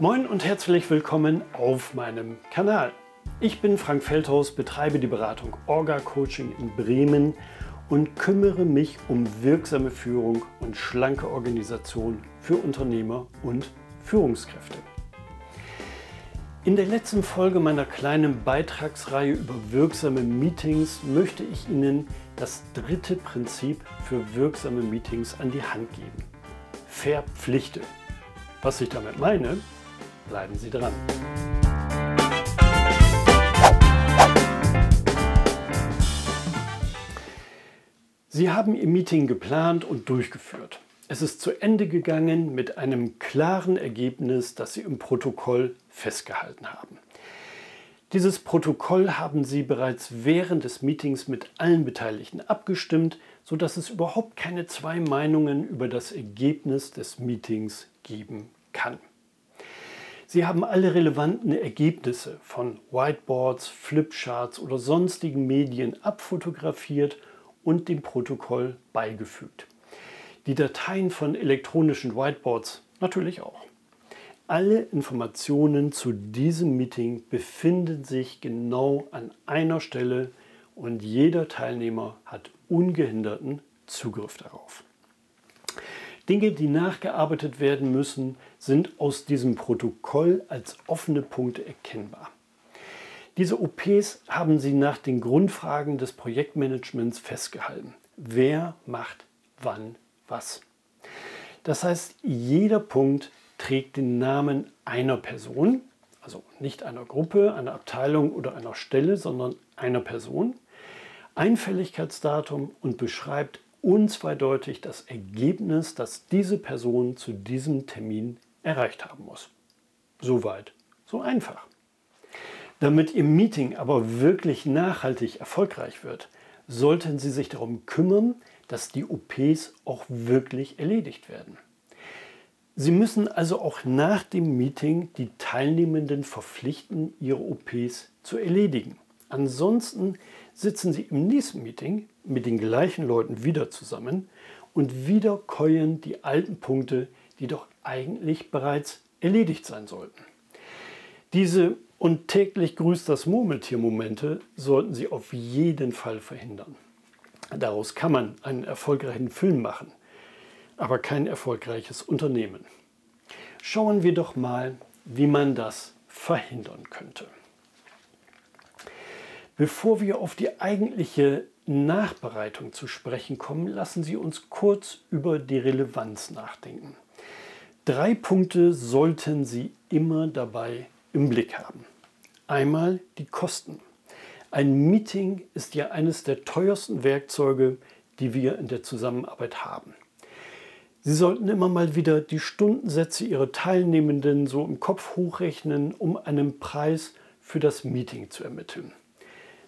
Moin und herzlich willkommen auf meinem Kanal. Ich bin Frank Feldhaus, betreibe die Beratung Orga Coaching in Bremen und kümmere mich um wirksame Führung und schlanke Organisation für Unternehmer und Führungskräfte. In der letzten Folge meiner kleinen Beitragsreihe über wirksame Meetings möchte ich Ihnen das dritte Prinzip für wirksame Meetings an die Hand geben. Verpflichte. Was ich damit meine, bleiben Sie dran. Sie haben Ihr Meeting geplant und durchgeführt. Es ist zu Ende gegangen mit einem klaren Ergebnis, das Sie im Protokoll festgehalten haben. Dieses Protokoll haben Sie bereits während des Meetings mit allen Beteiligten abgestimmt, sodass es überhaupt keine zwei Meinungen über das Ergebnis des Meetings geben kann. Sie haben alle relevanten Ergebnisse von Whiteboards, Flipcharts oder sonstigen Medien abfotografiert und dem Protokoll beigefügt. Die Dateien von elektronischen Whiteboards natürlich auch. Alle Informationen zu diesem Meeting befinden sich genau an einer Stelle und jeder Teilnehmer hat ungehinderten Zugriff darauf. Dinge, die nachgearbeitet werden müssen, sind aus diesem Protokoll als offene Punkte erkennbar. Diese OPs haben sie nach den Grundfragen des Projektmanagements festgehalten. Wer macht wann was? Das heißt, jeder Punkt trägt den Namen einer Person, also nicht einer Gruppe, einer Abteilung oder einer Stelle, sondern einer Person, ein Fälligkeitsdatum und beschreibt unzweideutig das Ergebnis, das diese Person zu diesem Termin erreicht haben muss. Soweit, so einfach. Damit Ihr Meeting aber wirklich nachhaltig erfolgreich wird, sollten Sie sich darum kümmern, dass die OPs auch wirklich erledigt werden. Sie müssen also auch nach dem Meeting die Teilnehmenden verpflichten, ihre OPs zu erledigen. Ansonsten sitzen Sie im nächsten Meeting mit den gleichen Leuten wieder zusammen und wieder keulen die alten Punkte, die doch eigentlich bereits erledigt sein sollten. Diese und täglich grüßt das Murmeltier-Momente sollten Sie auf jeden Fall verhindern. Daraus kann man einen erfolgreichen Film machen, aber kein erfolgreiches Unternehmen. Schauen wir doch mal, wie man das verhindern könnte. Bevor wir auf die eigentliche Nachbereitung zu sprechen kommen, lassen Sie uns kurz über die Relevanz nachdenken. Drei Punkte sollten Sie immer dabei im Blick haben. Einmal die Kosten. Ein Meeting ist ja eines der teuersten Werkzeuge, die wir in der Zusammenarbeit haben. Sie sollten immer mal wieder die Stundensätze Ihrer Teilnehmenden so im Kopf hochrechnen, um einen Preis für das Meeting zu ermitteln.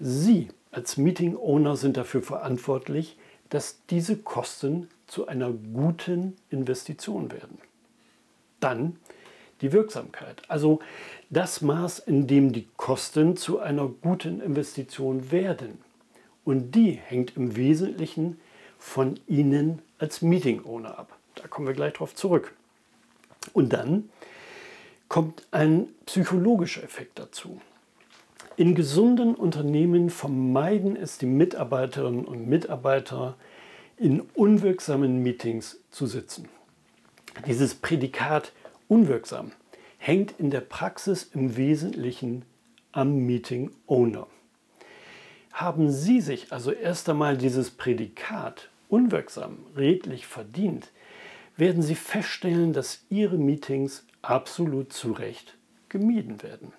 Sie als Meeting Owner sind dafür verantwortlich, dass diese Kosten zu einer guten Investition werden. Dann die Wirksamkeit, also das Maß, in dem die Kosten zu einer guten Investition werden. Und die hängt im Wesentlichen von Ihnen als Meeting Owner ab. Da kommen wir gleich drauf zurück. Und dann kommt ein psychologischer Effekt dazu. In gesunden Unternehmen vermeiden es die Mitarbeiterinnen und Mitarbeiter, in unwirksamen Meetings zu sitzen. Dieses Prädikat unwirksam hängt in der Praxis im Wesentlichen am Meeting Owner. Haben Sie sich also erst einmal dieses Prädikat unwirksam redlich verdient, werden Sie feststellen, dass Ihre Meetings absolut zu Recht gemieden werden.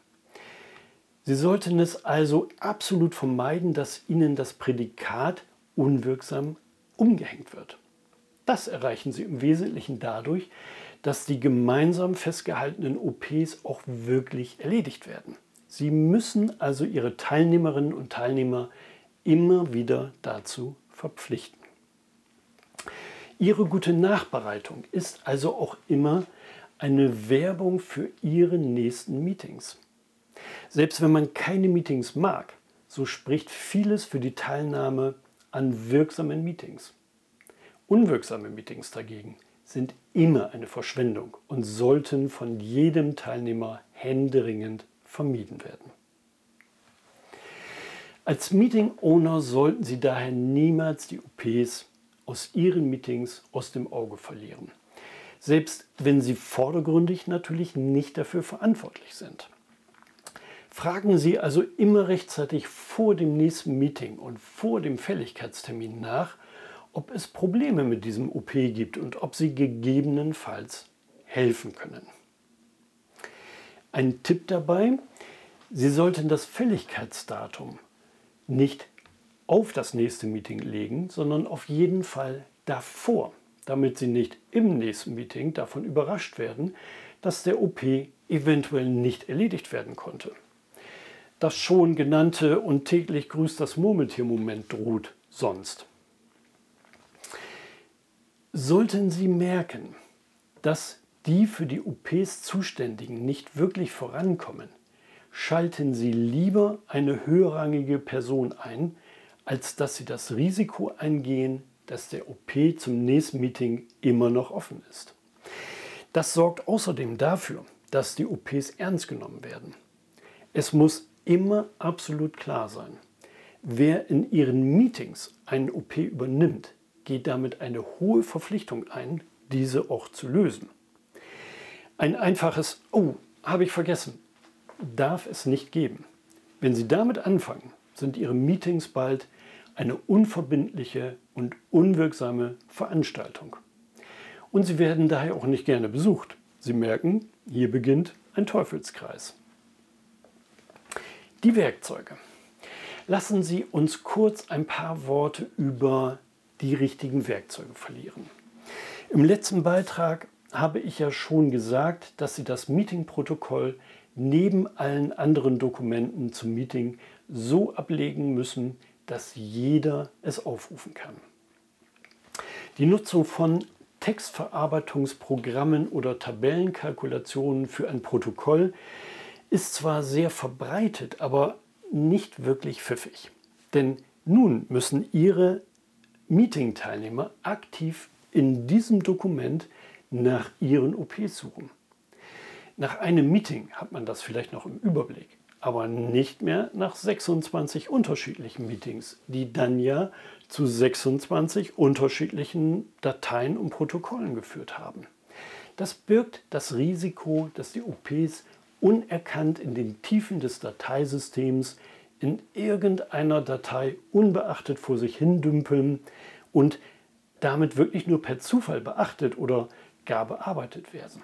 Sie sollten es also absolut vermeiden, dass Ihnen das Prädikat unwirksam umgehängt wird. Das erreichen Sie im Wesentlichen dadurch, dass die gemeinsam festgehaltenen OPs auch wirklich erledigt werden. Sie müssen also Ihre Teilnehmerinnen und Teilnehmer immer wieder dazu verpflichten. Ihre gute Nachbereitung ist also auch immer eine Werbung für Ihre nächsten Meetings. Selbst wenn man keine Meetings mag, so spricht vieles für die Teilnahme an wirksamen Meetings. Unwirksame Meetings dagegen sind immer eine Verschwendung und sollten von jedem Teilnehmer händeringend vermieden werden. Als Meeting-Owner sollten Sie daher niemals die OPs aus Ihren Meetings aus dem Auge verlieren. Selbst wenn Sie vordergründig natürlich nicht dafür verantwortlich sind. Fragen Sie also immer rechtzeitig vor dem nächsten Meeting und vor dem Fälligkeitstermin nach, ob es Probleme mit diesem OP gibt und ob Sie gegebenenfalls helfen können. Ein Tipp dabei, Sie sollten das Fälligkeitsdatum nicht auf das nächste Meeting legen, sondern auf jeden Fall davor, damit Sie nicht im nächsten Meeting davon überrascht werden, dass der OP eventuell nicht erledigt werden konnte das schon genannte und täglich grüßt das Murmeltier-Moment droht sonst. Sollten Sie merken, dass die für die OPs Zuständigen nicht wirklich vorankommen, schalten Sie lieber eine höherrangige Person ein, als dass Sie das Risiko eingehen, dass der OP zum nächsten Meeting immer noch offen ist. Das sorgt außerdem dafür, dass die OPs ernst genommen werden. Es muss immer absolut klar sein. Wer in Ihren Meetings einen OP übernimmt, geht damit eine hohe Verpflichtung ein, diese auch zu lösen. Ein einfaches Oh, habe ich vergessen, darf es nicht geben. Wenn Sie damit anfangen, sind Ihre Meetings bald eine unverbindliche und unwirksame Veranstaltung. Und sie werden daher auch nicht gerne besucht. Sie merken, hier beginnt ein Teufelskreis. Die Werkzeuge. Lassen Sie uns kurz ein paar Worte über die richtigen Werkzeuge verlieren. Im letzten Beitrag habe ich ja schon gesagt, dass Sie das Meeting-Protokoll neben allen anderen Dokumenten zum Meeting so ablegen müssen, dass jeder es aufrufen kann. Die Nutzung von Textverarbeitungsprogrammen oder Tabellenkalkulationen für ein Protokoll ist zwar sehr verbreitet, aber nicht wirklich pfiffig. Denn nun müssen Ihre Meeting-Teilnehmer aktiv in diesem Dokument nach ihren OPs suchen. Nach einem Meeting hat man das vielleicht noch im Überblick, aber nicht mehr nach 26 unterschiedlichen Meetings, die dann ja zu 26 unterschiedlichen Dateien und Protokollen geführt haben. Das birgt das Risiko, dass die OPs unerkannt in den Tiefen des Dateisystems in irgendeiner Datei unbeachtet vor sich hin dümpeln und damit wirklich nur per Zufall beachtet oder gar bearbeitet werden.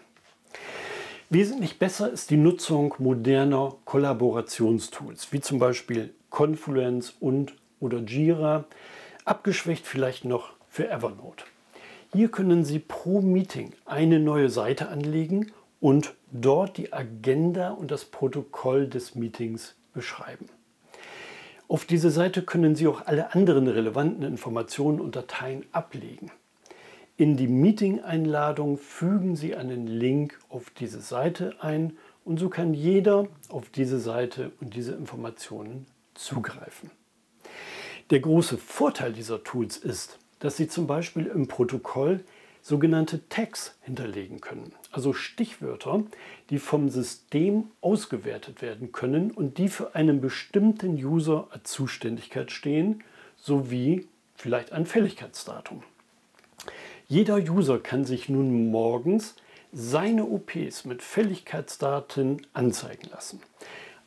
Wesentlich besser ist die Nutzung moderner Kollaborationstools, wie zum Beispiel Confluence und oder Jira, abgeschwächt vielleicht noch für Evernote. Hier können Sie pro Meeting eine neue Seite anlegen und dort die Agenda und das Protokoll des Meetings beschreiben. Auf diese Seite können Sie auch alle anderen relevanten Informationen und Dateien ablegen. In die Meeting-Einladung fügen Sie einen Link auf diese Seite ein und so kann jeder auf diese Seite und diese Informationen zugreifen. Der große Vorteil dieser Tools ist, dass Sie zum Beispiel im Protokoll sogenannte Tags hinterlegen können, also Stichwörter, die vom System ausgewertet werden können und die für einen bestimmten User als Zuständigkeit stehen, sowie vielleicht ein Fälligkeitsdatum. Jeder User kann sich nun morgens seine OPs mit Fälligkeitsdaten anzeigen lassen.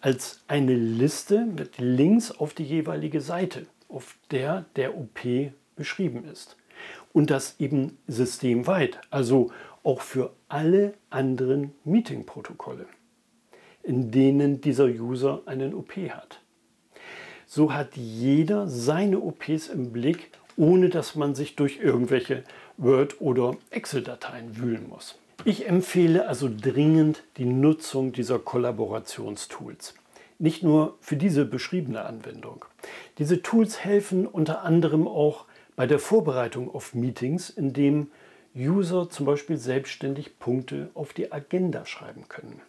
Als eine Liste mit Links auf die jeweilige Seite, auf der der OP beschrieben ist und das eben systemweit, also auch für alle anderen Meeting-Protokolle, in denen dieser User einen OP hat. So hat jeder seine OPs im Blick, ohne dass man sich durch irgendwelche Word- oder Excel-Dateien wühlen muss. Ich empfehle also dringend die Nutzung dieser Kollaborationstools. Nicht nur für diese beschriebene Anwendung. Diese Tools helfen unter anderem auch bei der Vorbereitung auf Meetings, in dem User zum Beispiel selbstständig Punkte auf die Agenda schreiben können.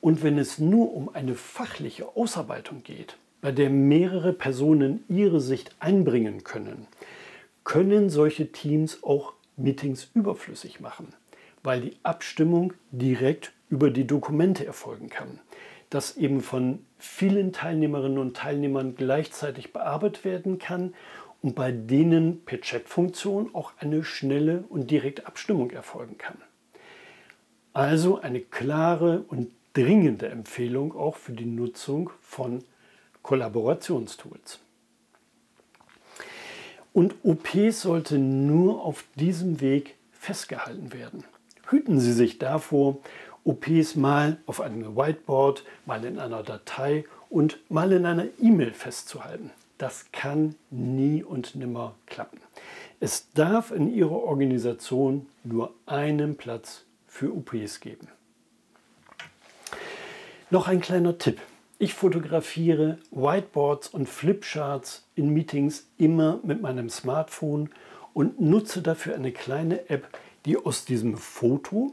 Und wenn es nur um eine fachliche Ausarbeitung geht, bei der mehrere Personen ihre Sicht einbringen können, können solche Teams auch Meetings überflüssig machen, weil die Abstimmung direkt über die Dokumente erfolgen kann, das eben von vielen Teilnehmerinnen und Teilnehmern gleichzeitig bearbeitet werden kann und bei denen per Chat-Funktion auch eine schnelle und direkte Abstimmung erfolgen kann. Also eine klare und dringende Empfehlung auch für die Nutzung von Kollaborationstools. Und OPs sollte nur auf diesem Weg festgehalten werden. Hüten Sie sich davor, OPs mal auf einem Whiteboard, mal in einer Datei und mal in einer E-Mail festzuhalten. Das kann nie und nimmer klappen. Es darf in Ihrer Organisation nur einen Platz für OPs geben. Noch ein kleiner Tipp. Ich fotografiere Whiteboards und Flipcharts in Meetings immer mit meinem Smartphone und nutze dafür eine kleine App, die aus diesem Foto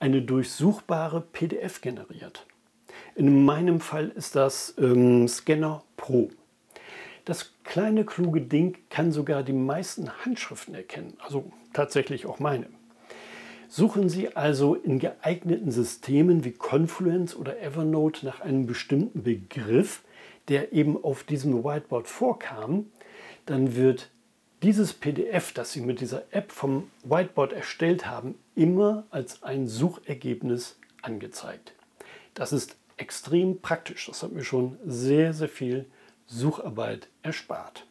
eine durchsuchbare PDF generiert. In meinem Fall ist das ähm, Scanner Pro. Das kleine kluge Ding kann sogar die meisten Handschriften erkennen, also tatsächlich auch meine. Suchen Sie also in geeigneten Systemen wie Confluence oder Evernote nach einem bestimmten Begriff, der eben auf diesem Whiteboard vorkam, dann wird dieses PDF, das Sie mit dieser App vom Whiteboard erstellt haben, immer als ein Suchergebnis angezeigt. Das ist extrem praktisch. Das hat mir schon sehr, sehr viel Sucharbeit erspart.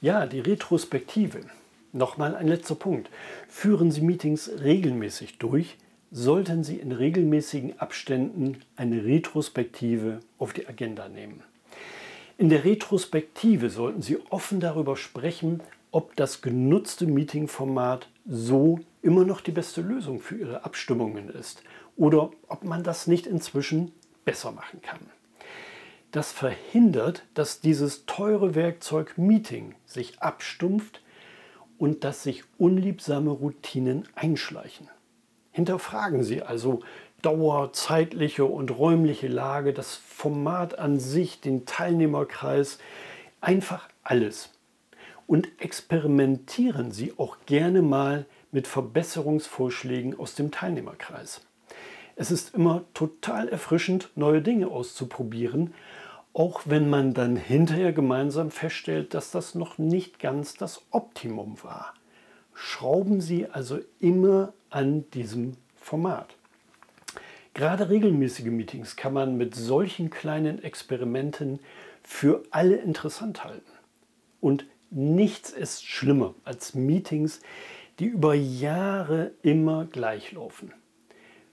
Ja, die Retrospektive. Nochmal ein letzter Punkt. Führen Sie Meetings regelmäßig durch, sollten Sie in regelmäßigen Abständen eine Retrospektive auf die Agenda nehmen. In der Retrospektive sollten Sie offen darüber sprechen, ob das genutzte Meetingformat so immer noch die beste Lösung für Ihre Abstimmungen ist oder ob man das nicht inzwischen besser machen kann. Das verhindert, dass dieses teure Werkzeug Meeting sich abstumpft und dass sich unliebsame Routinen einschleichen. Hinterfragen Sie also Dauer, zeitliche und räumliche Lage, das Format an sich, den Teilnehmerkreis, einfach alles. Und experimentieren Sie auch gerne mal mit Verbesserungsvorschlägen aus dem Teilnehmerkreis. Es ist immer total erfrischend, neue Dinge auszuprobieren auch wenn man dann hinterher gemeinsam feststellt, dass das noch nicht ganz das Optimum war. Schrauben Sie also immer an diesem Format. Gerade regelmäßige Meetings kann man mit solchen kleinen Experimenten für alle interessant halten. Und nichts ist schlimmer als Meetings, die über Jahre immer gleich laufen.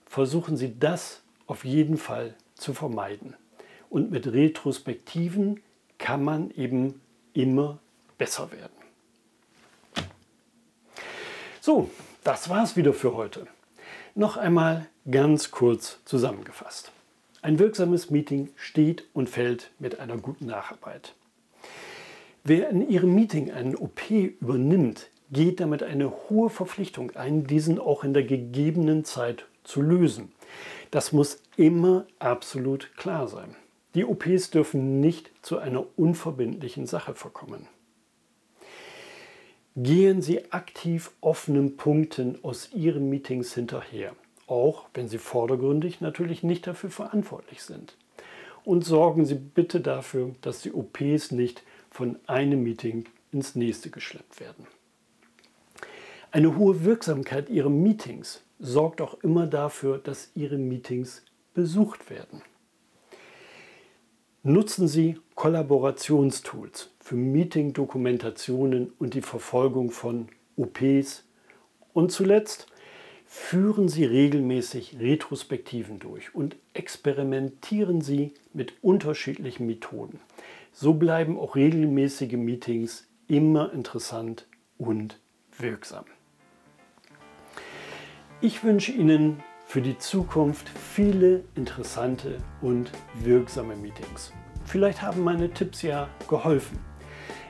Versuchen Sie das auf jeden Fall zu vermeiden. Und mit Retrospektiven kann man eben immer besser werden. So, das war's wieder für heute. Noch einmal ganz kurz zusammengefasst. Ein wirksames Meeting steht und fällt mit einer guten Nacharbeit. Wer in Ihrem Meeting einen OP übernimmt, geht damit eine hohe Verpflichtung ein, diesen auch in der gegebenen Zeit zu lösen. Das muss immer absolut klar sein. Die OPs dürfen nicht zu einer unverbindlichen Sache verkommen. Gehen Sie aktiv offenen Punkten aus Ihren Meetings hinterher, auch wenn Sie vordergründig natürlich nicht dafür verantwortlich sind. Und sorgen Sie bitte dafür, dass die OPs nicht von einem Meeting ins nächste geschleppt werden. Eine hohe Wirksamkeit Ihrer Meetings sorgt auch immer dafür, dass Ihre Meetings besucht werden. Nutzen Sie Kollaborationstools für Meeting-Dokumentationen und die Verfolgung von OPs. Und zuletzt führen Sie regelmäßig Retrospektiven durch und experimentieren Sie mit unterschiedlichen Methoden. So bleiben auch regelmäßige Meetings immer interessant und wirksam. Ich wünsche Ihnen für die Zukunft viele interessante und wirksame Meetings. Vielleicht haben meine Tipps ja geholfen.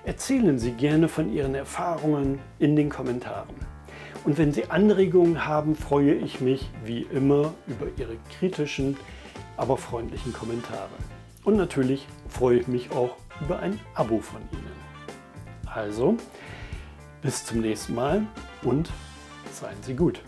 Erzählen Sie gerne von Ihren Erfahrungen in den Kommentaren. Und wenn Sie Anregungen haben, freue ich mich wie immer über Ihre kritischen, aber freundlichen Kommentare. Und natürlich freue ich mich auch über ein Abo von Ihnen. Also, Bis zum nächsten Mal und seien Sie gut.